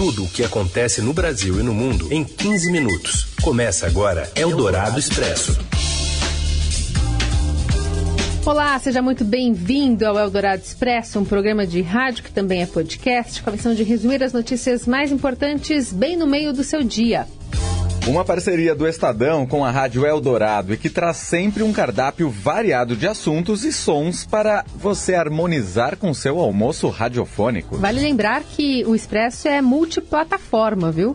Tudo o que acontece no Brasil e no mundo em 15 minutos. Começa agora Eldorado Expresso. Olá, seja muito bem-vindo ao Eldorado Expresso, um programa de rádio que também é podcast, com a missão de resumir as notícias mais importantes bem no meio do seu dia. Uma parceria do Estadão com a Rádio Eldorado e que traz sempre um cardápio variado de assuntos e sons para você harmonizar com seu almoço radiofônico. Vale lembrar que o Expresso é multiplataforma, viu?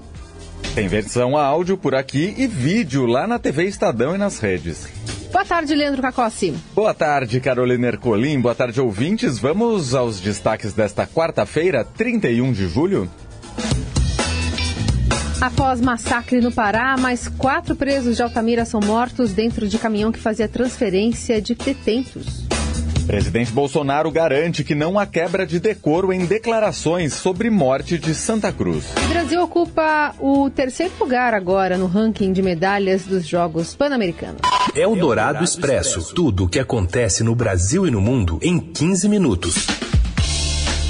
Tem versão áudio por aqui e vídeo lá na TV Estadão e nas redes. Boa tarde, Leandro Cacossi. Boa tarde, Carolina Ercolim. Boa tarde, ouvintes. Vamos aos destaques desta quarta-feira, 31 de julho. Após massacre no Pará, mais quatro presos de Altamira são mortos dentro de caminhão que fazia transferência de detentos. Presidente Bolsonaro garante que não há quebra de decoro em declarações sobre morte de Santa Cruz. O Brasil ocupa o terceiro lugar agora no ranking de medalhas dos Jogos Pan-Americanos. Eldorado Expresso. Tudo o que acontece no Brasil e no mundo em 15 minutos.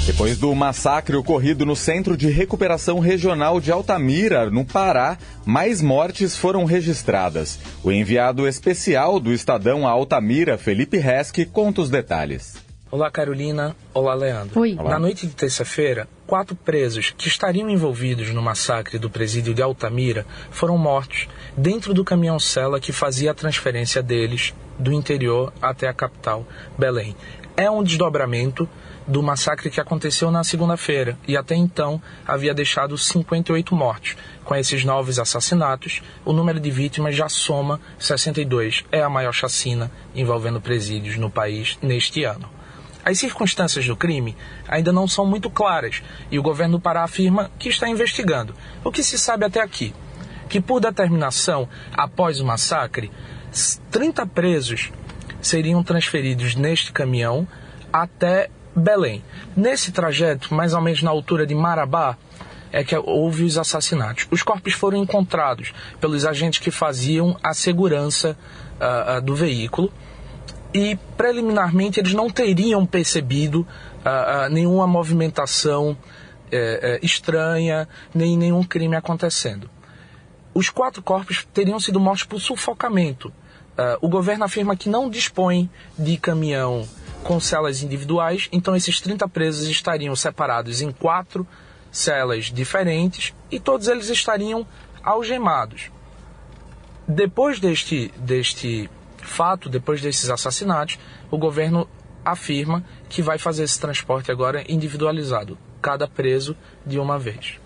Depois do massacre ocorrido no Centro de Recuperação Regional de Altamira, no Pará, mais mortes foram registradas. O enviado especial do Estadão a Altamira, Felipe Resque, conta os detalhes. Olá, Carolina. Olá, Leandro. Oi. Na noite de terça-feira, quatro presos que estariam envolvidos no massacre do presídio de Altamira foram mortos dentro do caminhão-cela que fazia a transferência deles do interior até a capital, Belém. É um desdobramento do massacre que aconteceu na segunda-feira e até então havia deixado 58 mortos. Com esses novos assassinatos, o número de vítimas já soma 62. É a maior chacina envolvendo presídios no país neste ano. As circunstâncias do crime ainda não são muito claras e o governo do Pará afirma que está investigando. O que se sabe até aqui? Que por determinação, após o massacre, 30 presos seriam transferidos neste caminhão até Belém. Nesse trajeto, mais ou menos na altura de Marabá, é que houve os assassinatos. Os corpos foram encontrados pelos agentes que faziam a segurança uh, uh, do veículo e preliminarmente eles não teriam percebido uh, nenhuma movimentação eh, eh, estranha, nem nenhum crime acontecendo. Os quatro corpos teriam sido mortos por sufocamento. o governo afirma que não dispõe de caminhão com celas individuais, então esses 30 presos estariam separados em quatro celas diferentes e todos eles estariam algemados. Depois deste, deste fato, depois desses assassinatos, o governo afirma que vai fazer esse transporte agora individualizado, cada preso de uma vez.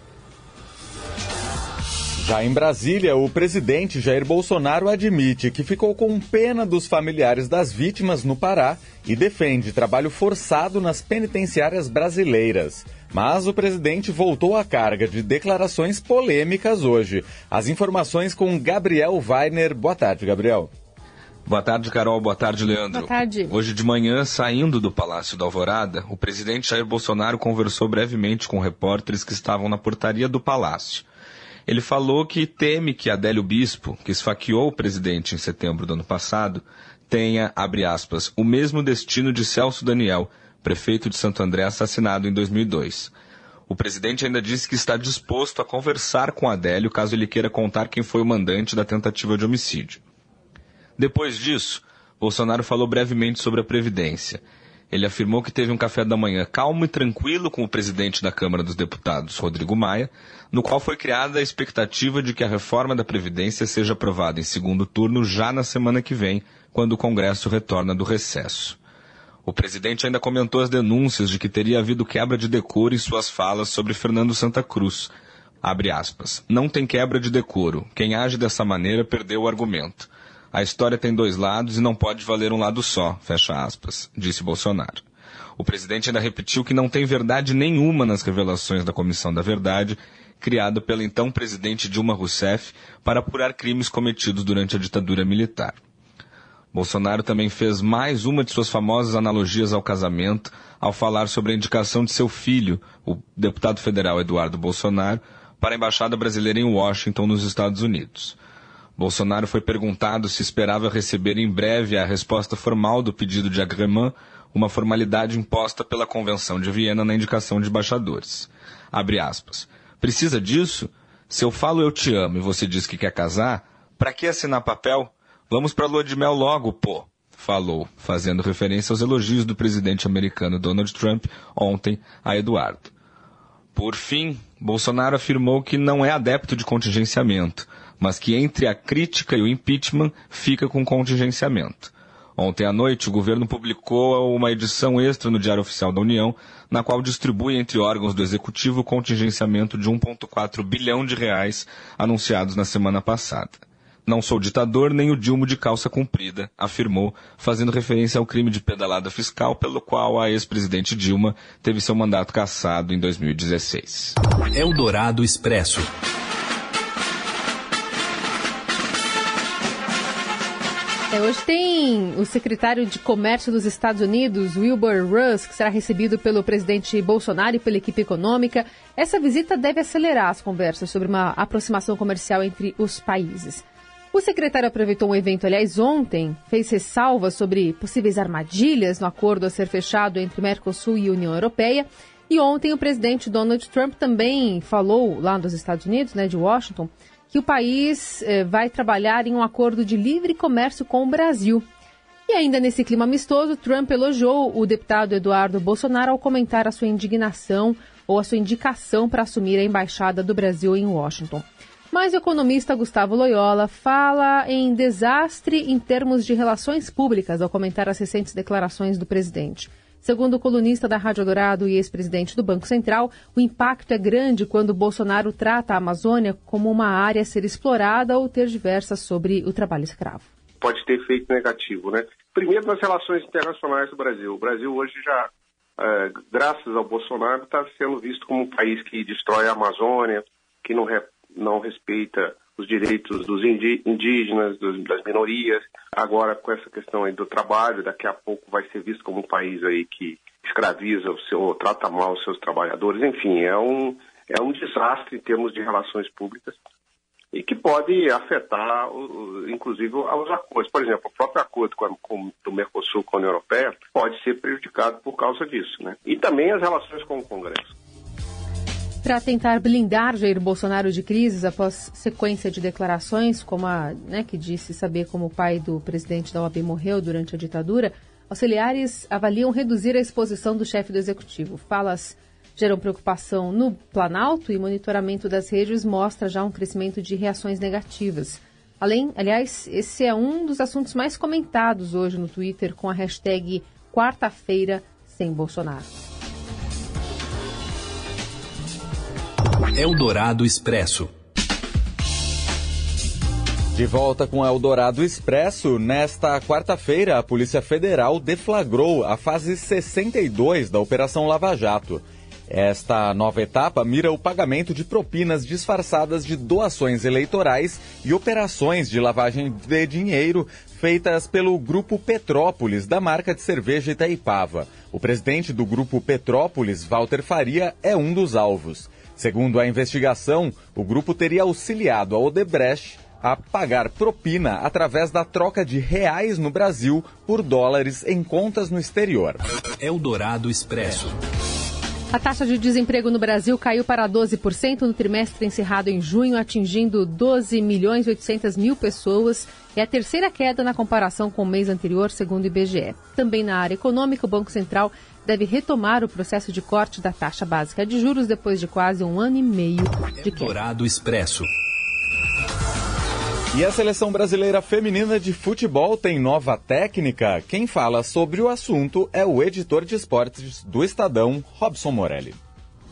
Já em Brasília, o presidente Jair Bolsonaro admite que ficou com pena dos familiares das vítimas no Pará e defende trabalho forçado nas penitenciárias brasileiras. Mas o presidente voltou à carga de declarações polêmicas hoje. As informações com Gabriel Weiner. Boa tarde, Gabriel. Boa tarde, Carol. Boa tarde, Leandro. Boa tarde. Hoje de manhã, saindo do Palácio da Alvorada, o presidente Jair Bolsonaro conversou brevemente com repórteres que estavam na portaria do palácio. Ele falou que teme que Adélio Bispo, que esfaqueou o presidente em setembro do ano passado, tenha, abre aspas, o mesmo destino de Celso Daniel, prefeito de Santo André assassinado em 2002. O presidente ainda disse que está disposto a conversar com Adélio caso ele queira contar quem foi o mandante da tentativa de homicídio. Depois disso, Bolsonaro falou brevemente sobre a Previdência. Ele afirmou que teve um café da manhã calmo e tranquilo com o presidente da Câmara dos Deputados, Rodrigo Maia, no qual foi criada a expectativa de que a reforma da Previdência seja aprovada em segundo turno já na semana que vem, quando o Congresso retorna do recesso. O presidente ainda comentou as denúncias de que teria havido quebra de decoro em suas falas sobre Fernando Santa Cruz. Abre aspas. Não tem quebra de decoro. Quem age dessa maneira perdeu o argumento. A história tem dois lados e não pode valer um lado só, fecha aspas, disse Bolsonaro. O presidente ainda repetiu que não tem verdade nenhuma nas revelações da Comissão da Verdade, criada pelo então presidente Dilma Rousseff para apurar crimes cometidos durante a ditadura militar. Bolsonaro também fez mais uma de suas famosas analogias ao casamento ao falar sobre a indicação de seu filho, o deputado federal Eduardo Bolsonaro, para a embaixada brasileira em Washington, nos Estados Unidos. Bolsonaro foi perguntado se esperava receber em breve a resposta formal do pedido de agrément, uma formalidade imposta pela Convenção de Viena na indicação de embaixadores. Abre aspas. Precisa disso? Se eu falo eu te amo e você diz que quer casar, para que assinar papel? Vamos para lua de mel logo, pô falou, fazendo referência aos elogios do presidente americano Donald Trump ontem a Eduardo. Por fim, Bolsonaro afirmou que não é adepto de contingenciamento, mas que entre a crítica e o impeachment fica com contingenciamento. Ontem à noite, o governo publicou uma edição extra no Diário Oficial da União, na qual distribui entre órgãos do Executivo o contingenciamento de 1,4 bilhão de reais anunciados na semana passada. Não sou ditador nem o Dilma de calça comprida, afirmou, fazendo referência ao crime de pedalada fiscal pelo qual a ex-presidente Dilma teve seu mandato cassado em 2016. Eldorado Expresso. É, hoje tem o secretário de Comércio dos Estados Unidos, Wilbur Ross, que será recebido pelo presidente Bolsonaro e pela equipe econômica. Essa visita deve acelerar as conversas sobre uma aproximação comercial entre os países. O secretário aproveitou um evento, aliás, ontem, fez ressalvas sobre possíveis armadilhas no acordo a ser fechado entre Mercosul e União Europeia. E ontem o presidente Donald Trump também falou lá nos Estados Unidos, né, de Washington, que o país eh, vai trabalhar em um acordo de livre comércio com o Brasil. E ainda nesse clima amistoso, Trump elogiou o deputado Eduardo Bolsonaro ao comentar a sua indignação ou a sua indicação para assumir a embaixada do Brasil em Washington. Mas o economista Gustavo Loyola fala em desastre em termos de relações públicas ao comentar as recentes declarações do presidente. Segundo o colunista da Rádio Dourado e ex-presidente do Banco Central, o impacto é grande quando Bolsonaro trata a Amazônia como uma área a ser explorada ou ter diversas sobre o trabalho escravo. Pode ter efeito negativo, né? Primeiro nas relações internacionais do Brasil. O Brasil hoje já, é, graças ao Bolsonaro, está sendo visto como um país que destrói a Amazônia, que não, não respeita os direitos dos indígenas, das minorias. Agora, com essa questão aí do trabalho, daqui a pouco vai ser visto como um país aí que escraviza o seu, trata mal os seus trabalhadores. Enfim, é um, é um desastre em termos de relações públicas e que pode afetar, inclusive, os acordos. Por exemplo, o próprio acordo com, com, do Mercosul com a União Europeia pode ser prejudicado por causa disso. Né? E também as relações com o Congresso. Para tentar blindar Jair Bolsonaro de crises após sequência de declarações, como a né, que disse saber como o pai do presidente da OAB morreu durante a ditadura, auxiliares avaliam reduzir a exposição do chefe do executivo. Falas geram preocupação no Planalto e monitoramento das redes mostra já um crescimento de reações negativas. Além, aliás, esse é um dos assuntos mais comentados hoje no Twitter com a hashtag quarta-feira sem Bolsonaro. Eldorado Expresso. De volta com Eldorado Expresso, nesta quarta-feira, a Polícia Federal deflagrou a fase 62 da Operação Lava Jato. Esta nova etapa mira o pagamento de propinas disfarçadas de doações eleitorais e operações de lavagem de dinheiro feitas pelo Grupo Petrópolis, da marca de cerveja Itaipava. O presidente do Grupo Petrópolis, Walter Faria, é um dos alvos. Segundo a investigação, o grupo teria auxiliado a Odebrecht a pagar propina através da troca de reais no Brasil por dólares em contas no exterior. Eldorado Expresso. A taxa de desemprego no Brasil caiu para 12% no trimestre encerrado em junho, atingindo 12 milhões e 800 mil pessoas. É a terceira queda na comparação com o mês anterior, segundo o IBGE. Também na área econômica, o Banco Central deve retomar o processo de corte da taxa básica de juros depois de quase um ano e meio de queda. Dourado Expresso. E a seleção brasileira feminina de futebol tem nova técnica? Quem fala sobre o assunto é o editor de esportes do Estadão, Robson Morelli.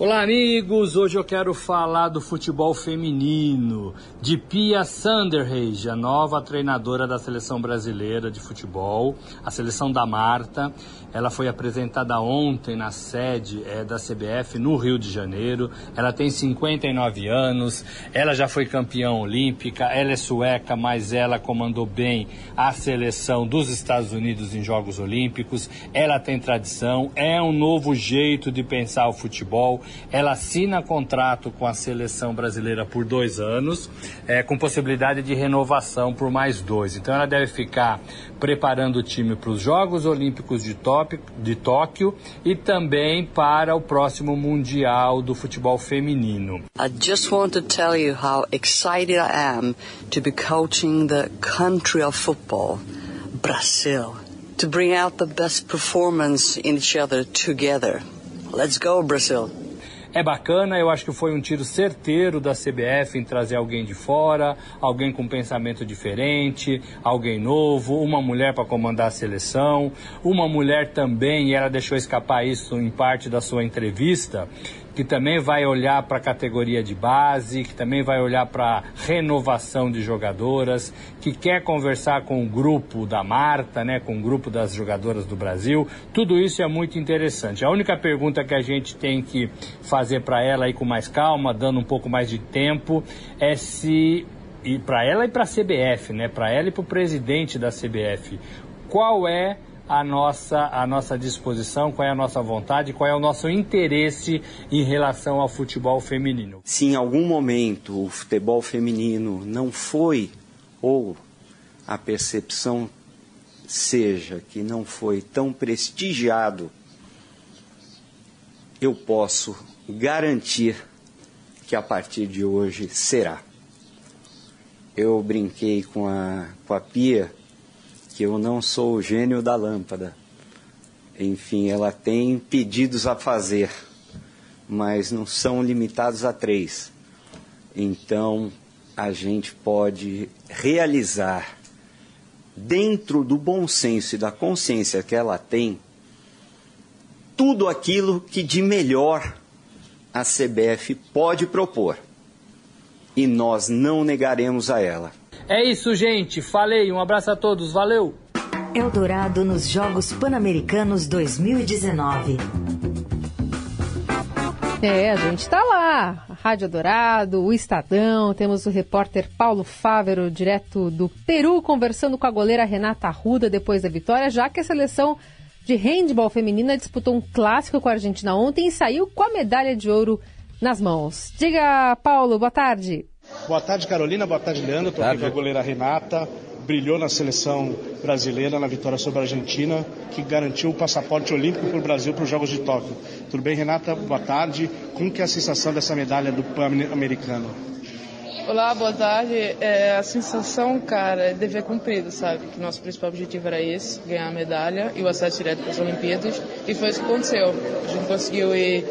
Olá, amigos! Hoje eu quero falar do futebol feminino, de Pia Sanderreis, a nova treinadora da seleção brasileira de futebol, a seleção da Marta. Ela foi apresentada ontem na sede é, da CBF no Rio de Janeiro. Ela tem 59 anos, ela já foi campeã olímpica, ela é sueca, mas ela comandou bem a seleção dos Estados Unidos em Jogos Olímpicos. Ela tem tradição, é um novo jeito de pensar o futebol ela assina contrato com a seleção brasileira por dois anos, é, com possibilidade de renovação por mais dois. Então ela deve ficar preparando o time para os Jogos Olímpicos de, Tópio, de Tóquio e também para o próximo Mundial do Futebol Feminino. I just want to tell you how excited I am to be coaching the country of football, Brazil, to bring out the best performance in each other together. Let's go, Brazil! É bacana, eu acho que foi um tiro certeiro da CBF em trazer alguém de fora, alguém com pensamento diferente, alguém novo, uma mulher para comandar a seleção, uma mulher também, e ela deixou escapar isso em parte da sua entrevista, que também vai olhar para a categoria de base, que também vai olhar para renovação de jogadoras, que quer conversar com o grupo da Marta, né, com o grupo das jogadoras do Brasil. Tudo isso é muito interessante. A única pergunta que a gente tem que fazer para ela aí com mais calma, dando um pouco mais de tempo, é se e para ela e para a CBF, né, para ela e para o presidente da CBF, qual é a nossa, a nossa disposição, qual é a nossa vontade, qual é o nosso interesse em relação ao futebol feminino. Se em algum momento o futebol feminino não foi, ou a percepção seja que não foi tão prestigiado, eu posso garantir que a partir de hoje será. Eu brinquei com a, com a Pia que eu não sou o gênio da lâmpada. Enfim, ela tem pedidos a fazer, mas não são limitados a três. Então, a gente pode realizar, dentro do bom senso e da consciência que ela tem, tudo aquilo que de melhor a CBF pode propor. E nós não negaremos a ela. É isso, gente. Falei. Um abraço a todos. Valeu. Eldorado nos Jogos Pan-Americanos 2019. É, a gente tá lá. Rádio Dourado, o Estadão, temos o repórter Paulo Fávero, direto do Peru, conversando com a goleira Renata Arruda depois da vitória, já que a seleção de handball feminina disputou um clássico com a Argentina ontem e saiu com a medalha de ouro nas mãos. Diga, Paulo, boa tarde. Boa tarde, Carolina. Boa tarde, Leandro. Estou aqui com a goleira Renata. Brilhou na seleção brasileira na vitória sobre a Argentina, que garantiu o passaporte olímpico para o Brasil para os Jogos de Tóquio. Tudo bem, Renata? Boa tarde. Como que é a sensação dessa medalha do Pan-Americano? Olá, boa tarde. É, a sensação, cara, é dever cumprido, sabe? Que nosso principal objetivo era esse, ganhar a medalha e o acesso direto para as Olimpíadas. E foi isso que aconteceu. A gente conseguiu ir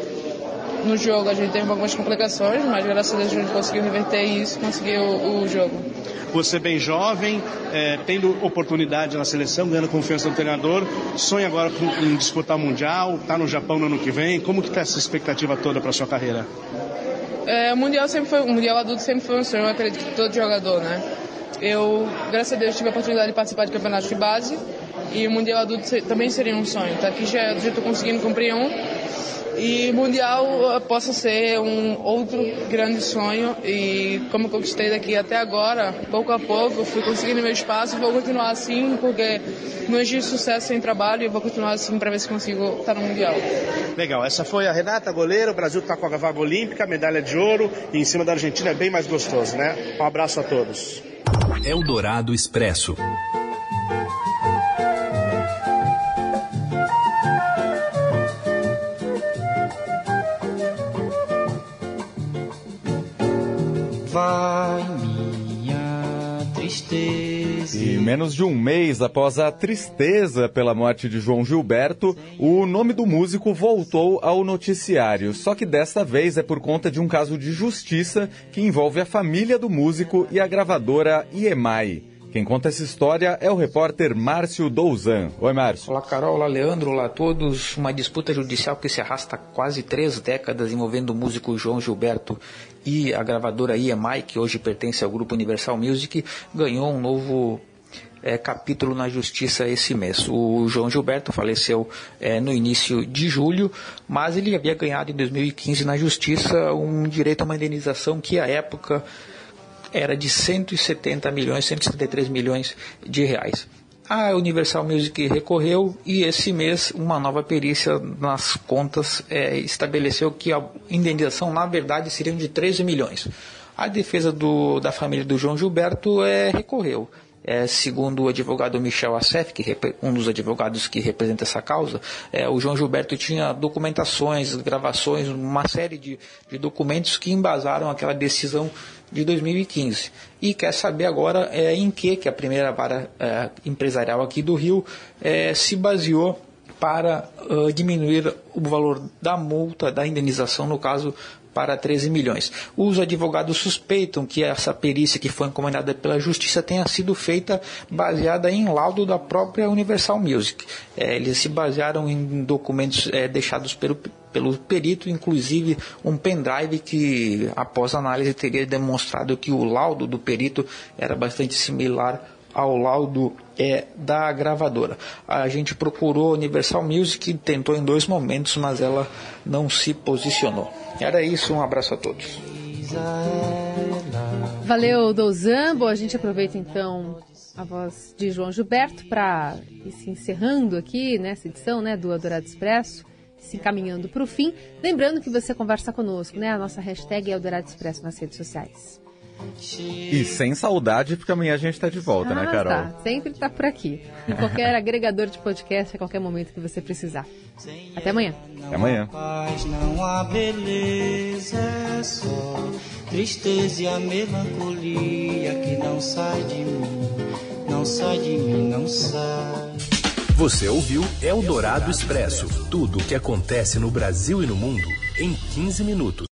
no jogo a gente teve algumas complicações, mas graças a Deus a gente conseguiu reverter isso, conseguiu o, jogo. Você bem jovem, é, tendo oportunidade na seleção, ganhando confiança do treinador, sonha agora com, em disputar o Mundial, está no Japão no ano que vem, como que está essa expectativa toda para sua carreira? É, o Mundial sempre foi, o Mundial adulto sempre foi um sonho, eu acredito que todo jogador, né? Eu, graças a Deus, tive a oportunidade de participar de campeonatos de base e o Mundial adulto também seria um sonho. Tá aqui já estou conseguindo cumprir um e Mundial eh, possa ser um outro grande sonho e como eu conquistei daqui até agora, pouco a pouco, fui conseguindo meu espaço e vou continuar assim porque não existe sucesso sem trabalho e vou continuar assim para ver se consigo estar no Mundial. Legal, essa foi a Renata, goleira, o Brasil está com a vaga olímpica, medalha de ouro e em cima da Argentina é bem mais gostoso, né? Um abraço a todos. Eldorado Expresso. Menos de um mês após a tristeza pela morte de João Gilberto, o nome do músico voltou ao noticiário. Só que desta vez é por conta de um caso de justiça que envolve a família do músico e a gravadora EMI. Quem conta essa história é o repórter Márcio Douzan. Oi, Márcio. Olá, Carol. Olá, Leandro. Olá a todos. Uma disputa judicial que se arrasta quase três décadas envolvendo o músico João Gilberto e a gravadora EMI, que hoje pertence ao grupo Universal Music, ganhou um novo é, capítulo na justiça esse mês. O João Gilberto faleceu é, no início de julho, mas ele havia ganhado em 2015 na justiça um direito a uma indenização que à época era de 170 milhões, 173 milhões de reais. A Universal Music recorreu e esse mês uma nova perícia nas contas é, estabeleceu que a indenização na verdade seria de 13 milhões. A defesa do, da família do João Gilberto é, recorreu. É, segundo o advogado Michel Assef, que um dos advogados que representa essa causa, é, o João Gilberto tinha documentações, gravações, uma série de, de documentos que embasaram aquela decisão de 2015 e quer saber agora é, em que, que a primeira vara é, empresarial aqui do Rio é, se baseou para uh, diminuir o valor da multa, da indenização, no caso para 13 milhões. Os advogados suspeitam que essa perícia que foi encomendada pela Justiça tenha sido feita baseada em laudo da própria Universal Music. É, eles se basearam em documentos é, deixados pelo, pelo perito, inclusive um pendrive que, após análise, teria demonstrado que o laudo do perito era bastante similar ao laudo é, da gravadora. A gente procurou Universal Music, tentou em dois momentos, mas ela não se posicionou. Era isso, um abraço a todos. Valeu, Douzambo. A gente aproveita então a voz de João Gilberto para ir se encerrando aqui nessa edição né, do Adorado Expresso, se encaminhando para o fim. Lembrando que você conversa conosco, né? A nossa hashtag é Eldorado Expresso nas redes sociais. E sem saudade, porque amanhã a gente está de volta, né, ah, né, Carol? Tá. Sempre está por aqui. Em qualquer agregador de podcast, a qualquer momento que você precisar. Até amanhã. Até amanhã. Não há beleza, é só tristeza e a melancolia que não sai de mim, não sai de mim, não sai. Você ouviu Eldorado Expresso tudo o que acontece no Brasil e no mundo em 15 minutos.